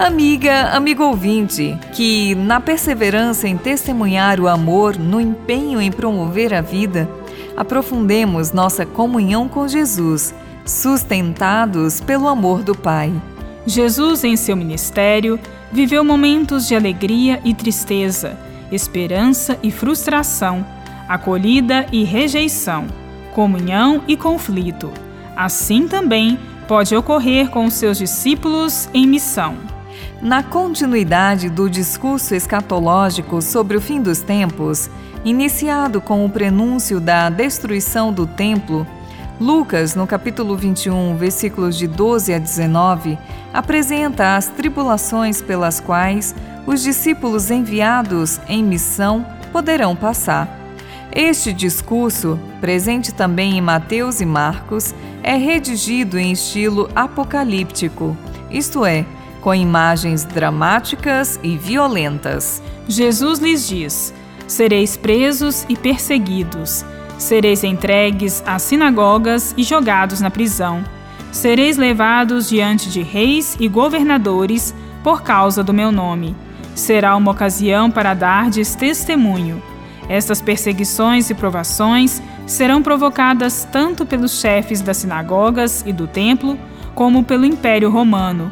Amiga, amigo ouvinte, que na perseverança em testemunhar o amor, no empenho em promover a vida, aprofundemos nossa comunhão com Jesus, sustentados pelo amor do Pai. Jesus, em seu ministério, viveu momentos de alegria e tristeza, esperança e frustração, acolhida e rejeição, comunhão e conflito. Assim também pode ocorrer com os seus discípulos em missão. Na continuidade do discurso escatológico sobre o fim dos tempos, iniciado com o prenúncio da destruição do templo, Lucas, no capítulo 21, versículos de 12 a 19, apresenta as tribulações pelas quais os discípulos enviados em missão poderão passar. Este discurso, presente também em Mateus e Marcos, é redigido em estilo apocalíptico, isto é, com imagens dramáticas e violentas. Jesus lhes diz: Sereis presos e perseguidos, sereis entregues às sinagogas e jogados na prisão. Sereis levados diante de reis e governadores por causa do meu nome. Será uma ocasião para dardes testemunho. Estas perseguições e provações serão provocadas tanto pelos chefes das sinagogas e do templo, como pelo Império Romano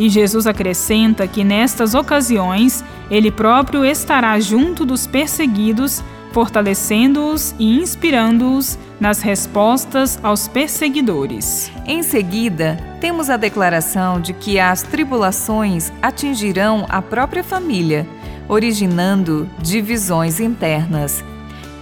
e Jesus acrescenta que nestas ocasiões ele próprio estará junto dos perseguidos, fortalecendo-os e inspirando-os nas respostas aos perseguidores. Em seguida, temos a declaração de que as tribulações atingirão a própria família, originando divisões internas.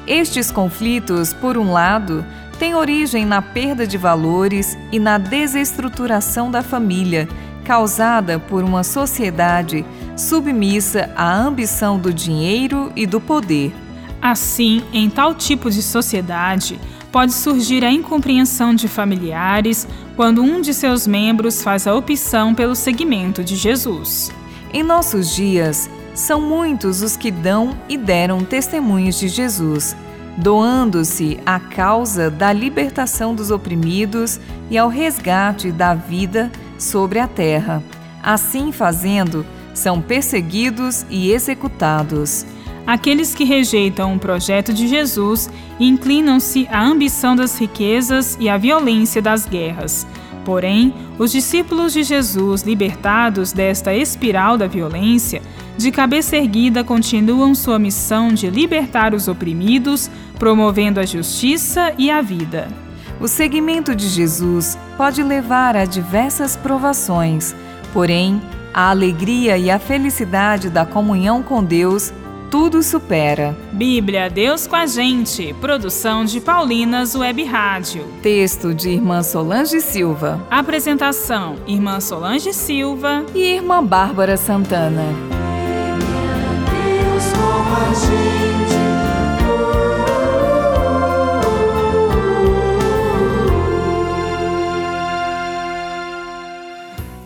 Estes conflitos, por um lado, têm origem na perda de valores e na desestruturação da família causada por uma sociedade submissa à ambição do dinheiro e do poder. Assim, em tal tipo de sociedade, pode surgir a incompreensão de familiares quando um de seus membros faz a opção pelo seguimento de Jesus. Em nossos dias, são muitos os que dão e deram testemunhos de Jesus, doando-se à causa da libertação dos oprimidos e ao resgate da vida sobre a terra. Assim fazendo, são perseguidos e executados. Aqueles que rejeitam o projeto de Jesus inclinam-se à ambição das riquezas e à violência das guerras. Porém, os discípulos de Jesus, libertados desta espiral da violência, de cabeça erguida continuam sua missão de libertar os oprimidos, promovendo a justiça e a vida. O seguimento de Jesus pode levar a diversas provações, porém, a alegria e a felicidade da comunhão com Deus tudo supera. Bíblia, Deus com a gente. Produção de Paulinas Web Rádio. Texto de Irmã Solange Silva. Apresentação: Irmã Solange Silva e Irmã Bárbara Santana.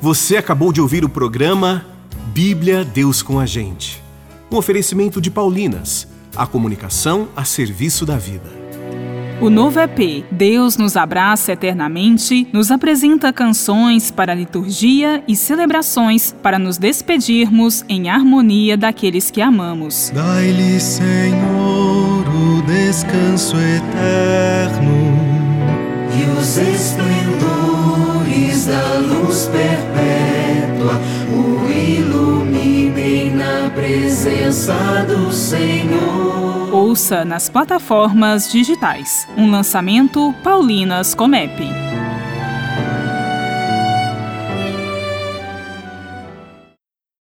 Você acabou de ouvir o programa Bíblia Deus com a Gente. Um oferecimento de Paulinas, a comunicação a serviço da vida. O novo EP Deus nos abraça eternamente nos apresenta canções para liturgia e celebrações para nos despedirmos em harmonia daqueles que amamos. Dai-lhe, Senhor, o descanso eterno e os esplendores da perpétua o iluminem na presença do Senhor. Ouça nas plataformas digitais. Um lançamento Paulinas Comep.